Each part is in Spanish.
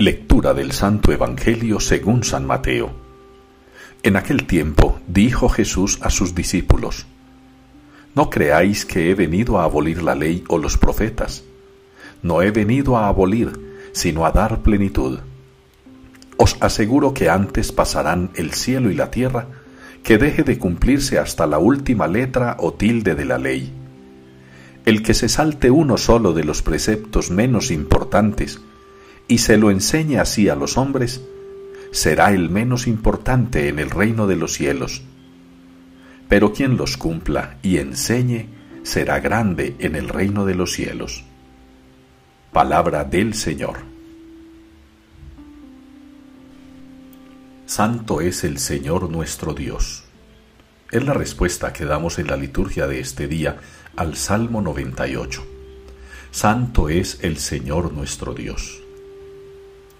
Lectura del Santo Evangelio según San Mateo. En aquel tiempo dijo Jesús a sus discípulos, No creáis que he venido a abolir la ley o los profetas. No he venido a abolir, sino a dar plenitud. Os aseguro que antes pasarán el cielo y la tierra, que deje de cumplirse hasta la última letra o tilde de la ley. El que se salte uno solo de los preceptos menos importantes, y se lo enseñe así a los hombres, será el menos importante en el reino de los cielos. Pero quien los cumpla y enseñe será grande en el reino de los cielos. Palabra del Señor. Santo es el Señor nuestro Dios. Es la respuesta que damos en la liturgia de este día al Salmo 98. Santo es el Señor nuestro Dios.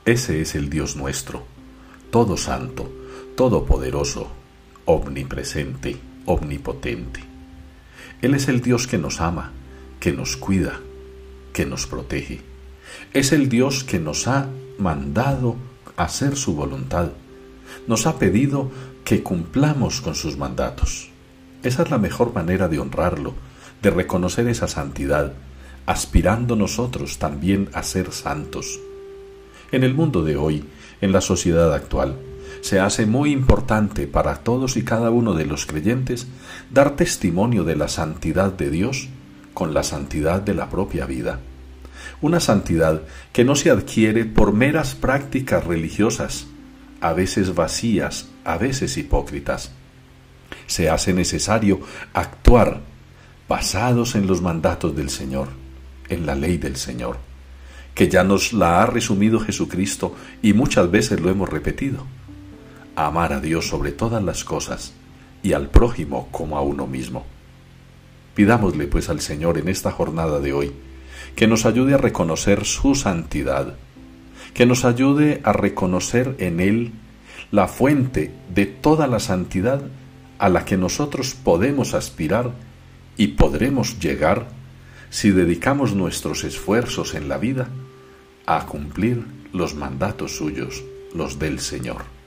Ese es el Dios nuestro, todo santo, todopoderoso, omnipresente, omnipotente. Él es el Dios que nos ama, que nos cuida, que nos protege. Es el Dios que nos ha mandado hacer su voluntad. Nos ha pedido que cumplamos con sus mandatos. Esa es la mejor manera de honrarlo, de reconocer esa santidad, aspirando nosotros también a ser santos. En el mundo de hoy, en la sociedad actual, se hace muy importante para todos y cada uno de los creyentes dar testimonio de la santidad de Dios con la santidad de la propia vida. Una santidad que no se adquiere por meras prácticas religiosas, a veces vacías, a veces hipócritas. Se hace necesario actuar basados en los mandatos del Señor, en la ley del Señor que ya nos la ha resumido Jesucristo y muchas veces lo hemos repetido. Amar a Dios sobre todas las cosas y al prójimo como a uno mismo. Pidámosle pues al Señor en esta jornada de hoy que nos ayude a reconocer su santidad, que nos ayude a reconocer en Él la fuente de toda la santidad a la que nosotros podemos aspirar y podremos llegar si dedicamos nuestros esfuerzos en la vida a cumplir los mandatos suyos, los del Señor.